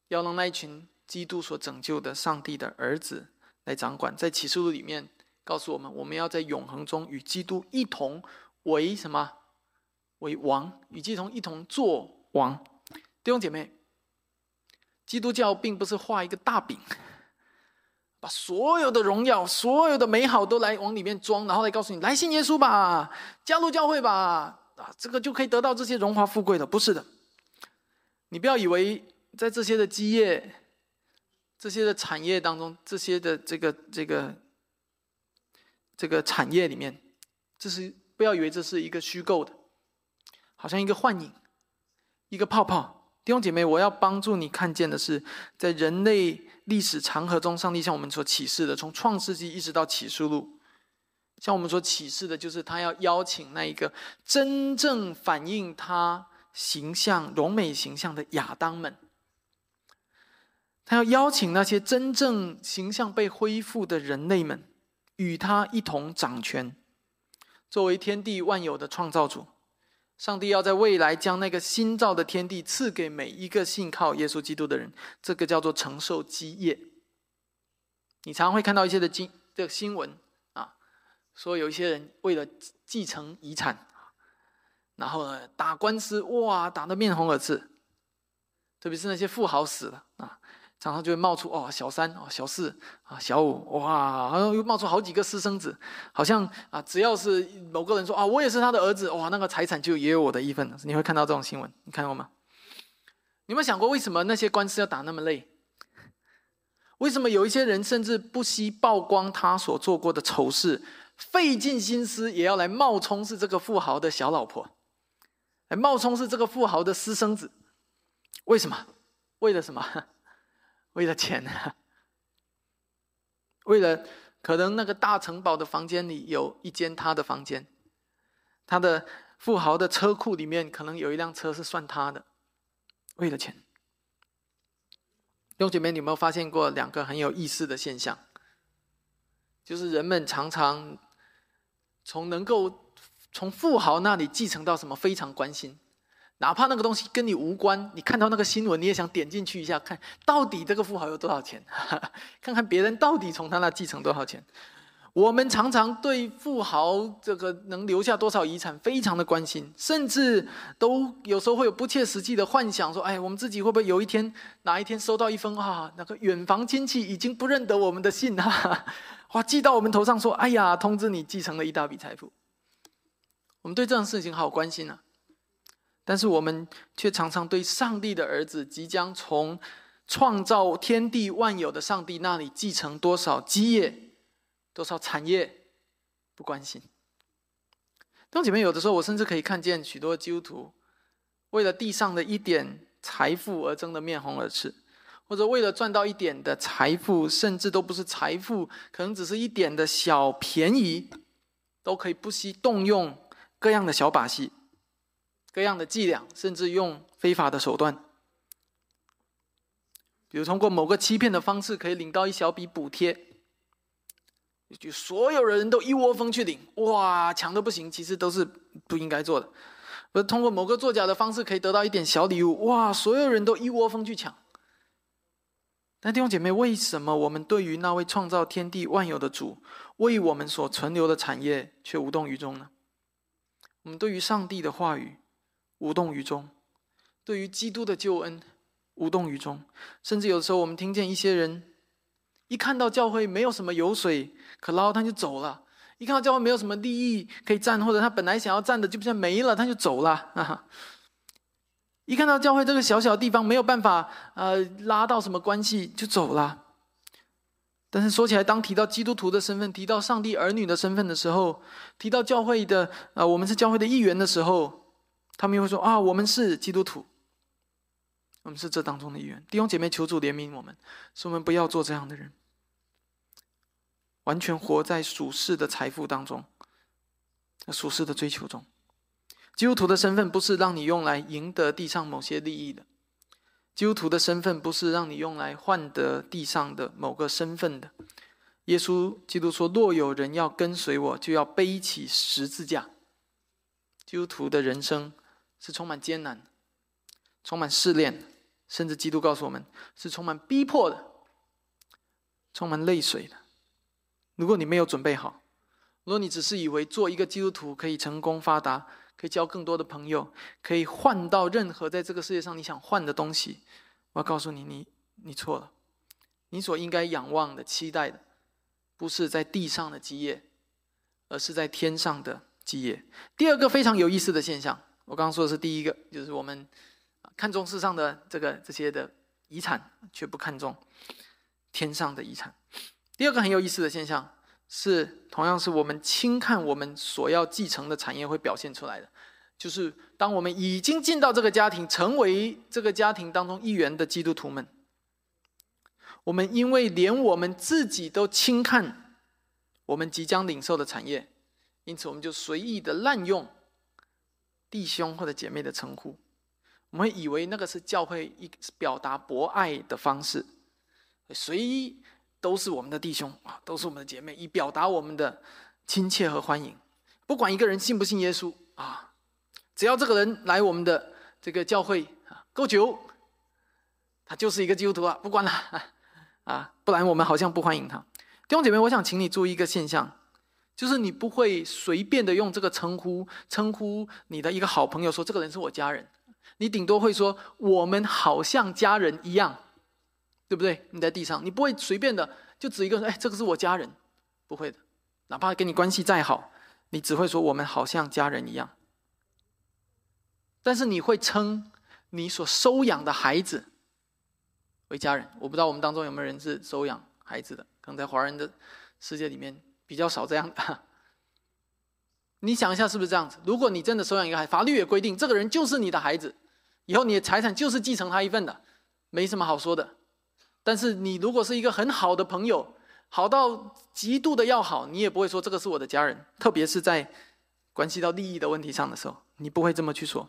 要让那一群基督所拯救的上帝的儿子来掌管。在启示录里面告诉我们，我们要在永恒中与基督一同为什么？为王，与基督一同做王。弟兄姐妹，基督教并不是画一个大饼，把所有的荣耀、所有的美好都来往里面装，然后来告诉你：来信耶稣吧，加入教会吧。啊，这个就可以得到这些荣华富贵的，不是的。你不要以为在这些的基业、这些的产业当中，这些的这个这个这个产业里面，这是不要以为这是一个虚构的，好像一个幻影，一个泡泡。弟兄姐妹，我要帮助你看见的是，在人类历史长河中，上帝向我们所启示的，从创世纪一直到启示录。像我们所启示的，就是他要邀请那一个真正反映他形象、荣美形象的亚当们，他要邀请那些真正形象被恢复的人类们，与他一同掌权。作为天地万有的创造主，上帝要在未来将那个新造的天地赐给每一个信靠耶稣基督的人，这个叫做承受基业。你常常会看到一些的经的新闻啊。说有一些人为了继承遗产，然后呢打官司，哇，打得面红耳赤。特别是那些富豪死了啊，常常就会冒出哦，小三哦，小四啊，小五，哇，然后又冒出好几个私生子，好像啊，只要是某个人说啊，我也是他的儿子，哇，那个财产就也有我的一份。你会看到这种新闻，你看过吗？你有没有想过，为什么那些官司要打那么累？为什么有一些人甚至不惜曝光他所做过的丑事？费尽心思也要来冒充是这个富豪的小老婆，来冒充是这个富豪的私生子，为什么？为了什么？为了钱啊！为了可能那个大城堡的房间里有一间他的房间，他的富豪的车库里面可能有一辆车是算他的，为了钱。弟兄姐妹，你有没有发现过两个很有意思的现象？就是人们常常从能够从富豪那里继承到什么非常关心，哪怕那个东西跟你无关，你看到那个新闻，你也想点进去一下，看到底这个富豪有多少钱，看看别人到底从他那继承多少钱。我们常常对富豪这个能留下多少遗产非常的关心，甚至都有时候会有不切实际的幻想，说：“哎，我们自己会不会有一天哪一天收到一封啊，那个远房亲戚已经不认得我们的信啊，哇，寄到我们头上说：‘哎呀，通知你继承了一大笔财富。’我们对这样事情好关心啊，但是我们却常常对上帝的儿子即将从创造天地万有的上帝那里继承多少基业。”多少产业不关心？弟兄姐妹，有的时候我甚至可以看见许多基督徒为了地上的一点财富而争得面红耳赤，或者为了赚到一点的财富，甚至都不是财富，可能只是一点的小便宜，都可以不惜动用各样的小把戏、各样的伎俩，甚至用非法的手段，比如通过某个欺骗的方式，可以领到一小笔补贴。就所有人都一窝蜂去领，哇，强的不行，其实都是不应该做的。而通过某个作假的方式可以得到一点小礼物，哇，所有人都一窝蜂去抢。但弟兄姐妹，为什么我们对于那位创造天地万有的主为我们所存留的产业却无动于衷呢？我们对于上帝的话语无动于衷，对于基督的救恩无动于衷，甚至有的时候我们听见一些人。一看到教会没有什么油水可捞，他就走了；一看到教会没有什么利益可以占，或者他本来想要占的就像没了，他就走了。啊！一看到教会这个小小地方没有办法呃拉到什么关系，就走了。但是说起来，当提到基督徒的身份，提到上帝儿女的身份的时候，提到教会的呃我们是教会的一员的时候，他们又会说啊，我们是基督徒。我们是这当中的一员，弟兄姐妹，求主怜悯我们，使我们不要做这样的人。完全活在属世的财富当中，属世的追求中。基督徒的身份不是让你用来赢得地上某些利益的，基督徒的身份不是让你用来换得地上的某个身份的。耶稣基督说：“若有人要跟随我，就要背起十字架。”基督徒的人生是充满艰难、充满试炼，甚至基督告诉我们是充满逼迫的、充满泪水的。如果你没有准备好，如果你只是以为做一个基督徒可以成功发达，可以交更多的朋友，可以换到任何在这个世界上你想换的东西，我要告诉你，你你错了。你所应该仰望的、期待的，不是在地上的基业，而是在天上的基业。第二个非常有意思的现象，我刚刚说的是第一个，就是我们看重世上的这个这些的遗产，却不看重天上的遗产。第二个很有意思的现象是，同样是我们轻看我们所要继承的产业会表现出来的，就是当我们已经进到这个家庭，成为这个家庭当中一员的基督徒们，我们因为连我们自己都轻看我们即将领受的产业，因此我们就随意的滥用弟兄或者姐妹的称呼，我们以为那个是教会一表达博爱的方式，随意。都是我们的弟兄啊，都是我们的姐妹，以表达我们的亲切和欢迎。不管一个人信不信耶稣啊，只要这个人来我们的这个教会啊够久，他就是一个基督徒啊，不管了啊，不然我们好像不欢迎他。弟兄姐妹，我想请你注意一个现象，就是你不会随便的用这个称呼称呼你的一个好朋友，说这个人是我家人，你顶多会说我们好像家人一样。对不对？你在地上，你不会随便的就指一个人，哎，这个是我家人，不会的。哪怕跟你关系再好，你只会说我们好像家人一样。但是你会称你所收养的孩子为家人。我不知道我们当中有没有人是收养孩子的，可能在华人的世界里面比较少这样的。你想一下是不是这样子？如果你真的收养一个孩子，法律也规定这个人就是你的孩子，以后你的财产就是继承他一份的，没什么好说的。但是你如果是一个很好的朋友，好到极度的要好，你也不会说这个是我的家人。特别是在关系到利益的问题上的时候，你不会这么去说。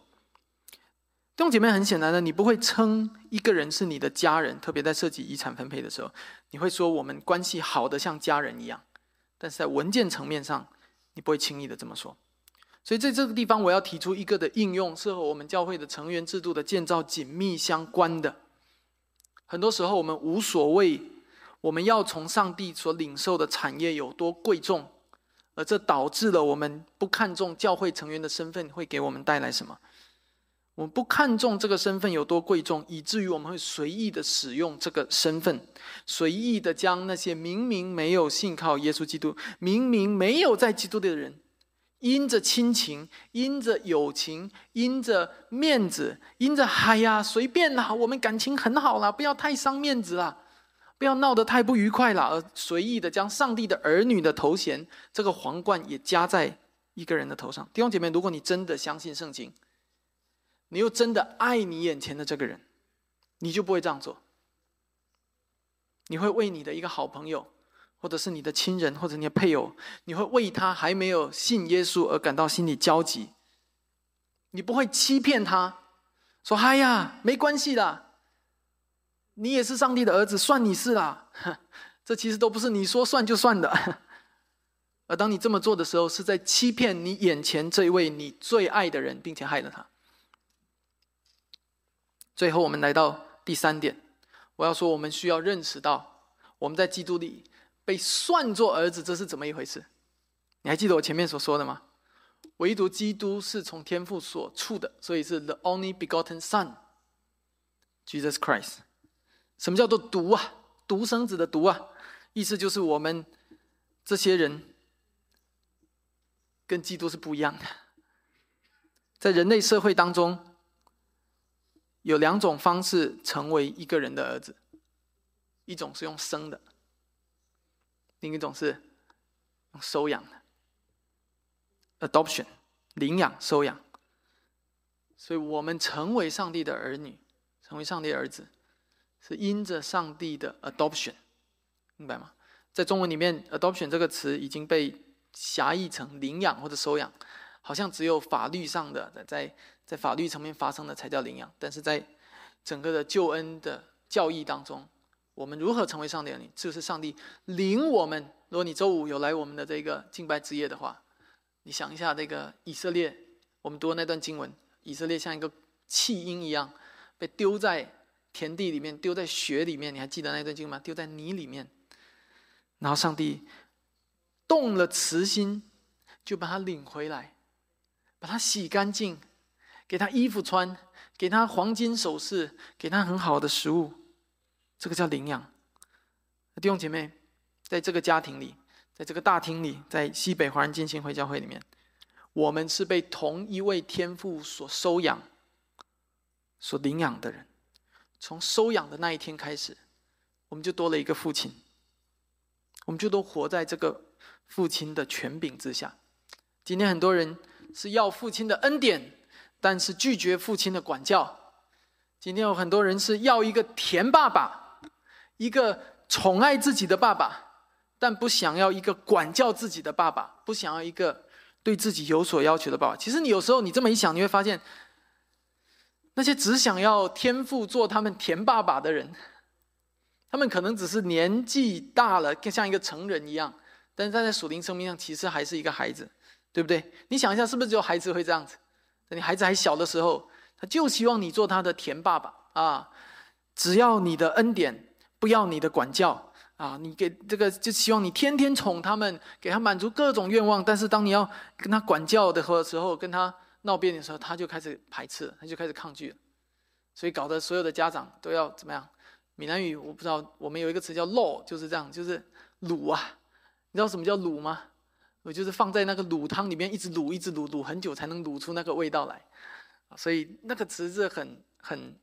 弟兄姐妹，很显然的，你不会称一个人是你的家人。特别在涉及遗产分配的时候，你会说我们关系好的像家人一样。但是在文件层面上，你不会轻易的这么说。所以在这个地方，我要提出一个的应用，是和我们教会的成员制度的建造紧密相关的。很多时候，我们无所谓，我们要从上帝所领受的产业有多贵重，而这导致了我们不看重教会成员的身份会给我们带来什么。我们不看重这个身份有多贵重，以至于我们会随意的使用这个身份，随意的将那些明明没有信靠耶稣基督、明明没有在基督的人，因着亲情、因着友情、因着面子、因着嗨呀随便啦，我们感情很好啦，不要太伤面子啦，不要闹得太不愉快了，而随意的将上帝的儿女的头衔这个皇冠也加在一个人的头上。弟兄姐妹，如果你真的相信圣经，你又真的爱你眼前的这个人，你就不会这样做。你会为你的一个好朋友，或者是你的亲人，或者你的配偶，你会为他还没有信耶稣而感到心里焦急。你不会欺骗他，说：“哎呀，没关系的，你也是上帝的儿子，算你是啦。”这其实都不是你说算就算的。而当你这么做的时候，是在欺骗你眼前这一位你最爱的人，并且害了他。最后，我们来到第三点，我要说，我们需要认识到，我们在基督里被算作儿子，这是怎么一回事？你还记得我前面所说的吗？唯独基督是从天父所处的，所以是 the only begotten Son，Jesus Christ。什么叫做独啊？独生子的独啊，意思就是我们这些人跟基督是不一样的，在人类社会当中。有两种方式成为一个人的儿子，一种是用生的，另一种是用收养的，adoption，领养、收养。所以我们成为上帝的儿女，成为上帝的儿子，是因着上帝的 adoption，明白吗？在中文里面，adoption 这个词已经被狭义成领养或者收养。好像只有法律上的在在法律层面发生的才叫领养，但是在整个的救恩的教义当中，我们如何成为上帝的领？就是上帝领我们。如果你周五有来我们的这个敬拜之夜的话，你想一下这个以色列，我们读的那段经文，以色列像一个弃婴一样被丢在田地里面，丢在雪里面。你还记得那段经文吗？丢在泥里面，然后上帝动了慈心，就把他领回来。把他洗干净，给他衣服穿，给他黄金首饰，给他很好的食物，这个叫领养。弟兄姐妹，在这个家庭里，在这个大厅里，在西北华人进行会教会里面，我们是被同一位天父所收养、所领养的人。从收养的那一天开始，我们就多了一个父亲，我们就都活在这个父亲的权柄之下。今天很多人。是要父亲的恩典，但是拒绝父亲的管教。今天有很多人是要一个甜爸爸，一个宠爱自己的爸爸，但不想要一个管教自己的爸爸，不想要一个对自己有所要求的爸爸。其实你有时候你这么一想，你会发现，那些只想要天赋做他们甜爸爸的人，他们可能只是年纪大了，更像一个成人一样，但是他在属灵生命上其实还是一个孩子。对不对？你想一下，是不是只有孩子会这样子？你孩子还小的时候，他就希望你做他的甜爸爸啊！只要你的恩典，不要你的管教啊！你给这个就希望你天天宠他们，给他满足各种愿望。但是当你要跟他管教的时候，跟他闹别扭的时候，他就开始排斥，他就开始抗拒了。所以搞得所有的家长都要怎么样？闽南语我不知道，我们有一个词叫“肉”，就是这样，就是卤啊！你知道什么叫卤吗？我就是放在那个卤汤里面，一直卤，一直卤，卤很久才能卤出那个味道来，所以那个词是很很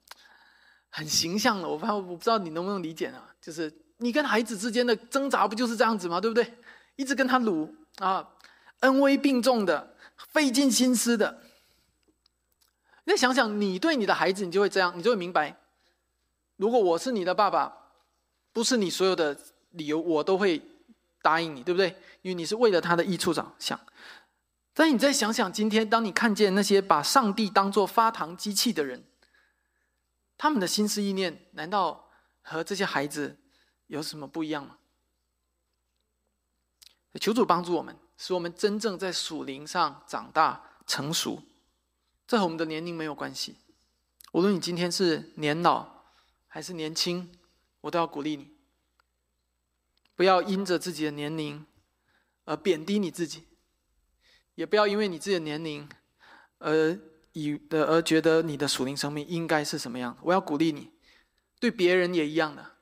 很形象的。我发我不知道你能不能理解啊？就是你跟孩子之间的挣扎不就是这样子吗？对不对？一直跟他卤啊，恩威并重的，费尽心思的。你想想，你对你的孩子，你就会这样，你就会明白，如果我是你的爸爸，不是你所有的理由，我都会。答应你，对不对？因为你是为了他的益处着想。但你再想想，今天当你看见那些把上帝当做发糖机器的人，他们的心思意念，难道和这些孩子有什么不一样吗？求主帮助我们，使我们真正在属灵上长大，成熟，这和我们的年龄没有关系。无论你今天是年老还是年轻，我都要鼓励你，不要因着自己的年龄而贬低你自己，也不要因为你自己的年龄而以的而觉得你的属灵生命应该是什么样的。我要鼓励你，对别人也一样的，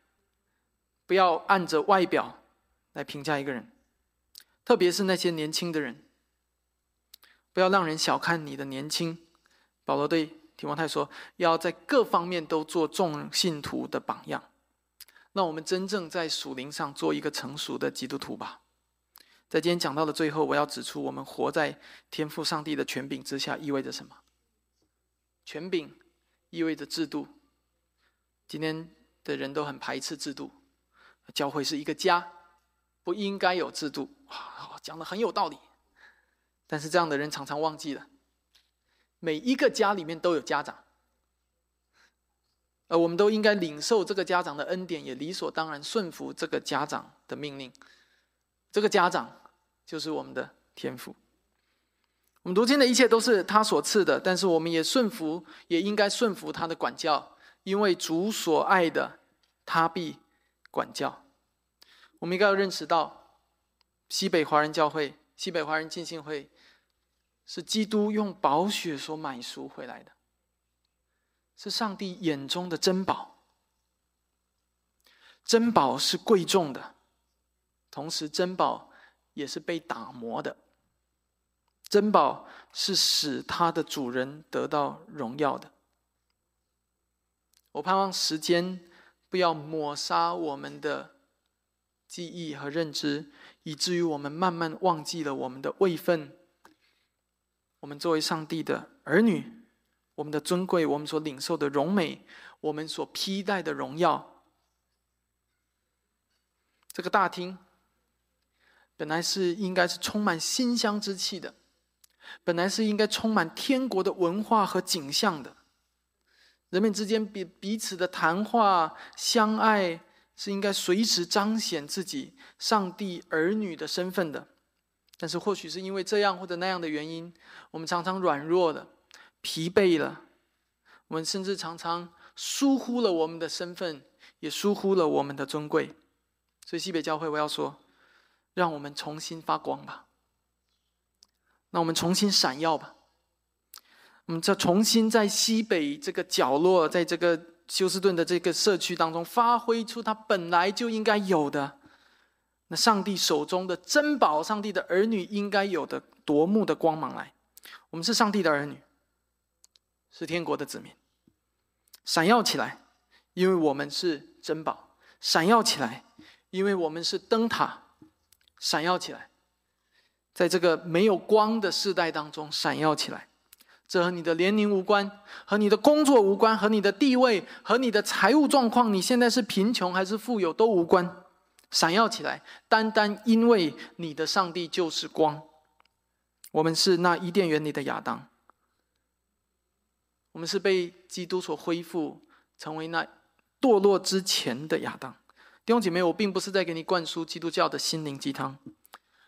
不要按着外表来评价一个人，特别是那些年轻的人。不要让人小看你的年轻，保罗对提摩太说：“要在各方面都做众信徒的榜样。”那我们真正在属灵上做一个成熟的基督徒吧。在今天讲到的最后，我要指出，我们活在天赋上帝的权柄之下意味着什么？权柄意味着制度。今天的人都很排斥制度，教会是一个家，不应该有制度。讲的很有道理。但是这样的人常常忘记了，每一个家里面都有家长，而我们都应该领受这个家长的恩典，也理所当然顺服这个家长的命令。这个家长就是我们的天赋。我们如今的一切都是他所赐的，但是我们也顺服，也应该顺服他的管教，因为主所爱的，他必管教。我们应该要认识到，西北华人教会、西北华人浸信会。是基督用宝血所买赎回来的，是上帝眼中的珍宝。珍宝是贵重的，同时珍宝也是被打磨的。珍宝是使它的主人得到荣耀的。我盼望时间不要抹杀我们的记忆和认知，以至于我们慢慢忘记了我们的位分。我们作为上帝的儿女，我们的尊贵，我们所领受的荣美，我们所披戴的荣耀，这个大厅本来是应该是充满馨香之气的，本来是应该充满天国的文化和景象的，人们之间彼彼此的谈话、相爱，是应该随时彰显自己上帝儿女的身份的。但是或许是因为这样或者那样的原因，我们常常软弱了、疲惫了，我们甚至常常疏忽了我们的身份，也疏忽了我们的尊贵。所以西北教会，我要说，让我们重新发光吧，那我们重新闪耀吧，我们再重新在西北这个角落，在这个休斯顿的这个社区当中，发挥出它本来就应该有的。那上帝手中的珍宝，上帝的儿女应该有的夺目的光芒来。我们是上帝的儿女，是天国的子民，闪耀起来，因为我们是珍宝；闪耀起来，因为我们是灯塔；闪耀起来，在这个没有光的时代当中闪耀起来。这和你的年龄无关，和你的工作无关，和你的地位，和你的财务状况，你现在是贫穷还是富有都无关。闪耀起来，单单因为你的上帝就是光。我们是那伊甸园里的亚当，我们是被基督所恢复，成为那堕落之前的亚当。弟兄姐妹，我并不是在给你灌输基督教的心灵鸡汤，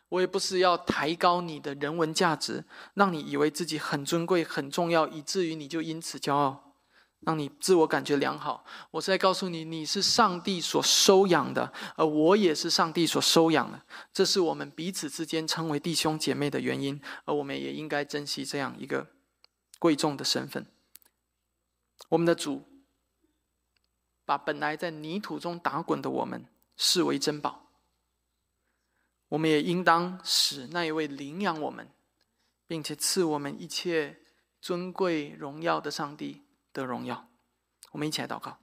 我也不是要抬高你的人文价值，让你以为自己很尊贵、很重要，以至于你就因此骄傲。让你自我感觉良好。我是在告诉你，你是上帝所收养的，而我也是上帝所收养的。这是我们彼此之间称为弟兄姐妹的原因，而我们也应该珍惜这样一个贵重的身份。我们的主把本来在泥土中打滚的我们视为珍宝，我们也应当使那一位领养我们，并且赐我们一切尊贵荣耀的上帝。的荣耀，我们一起来祷告。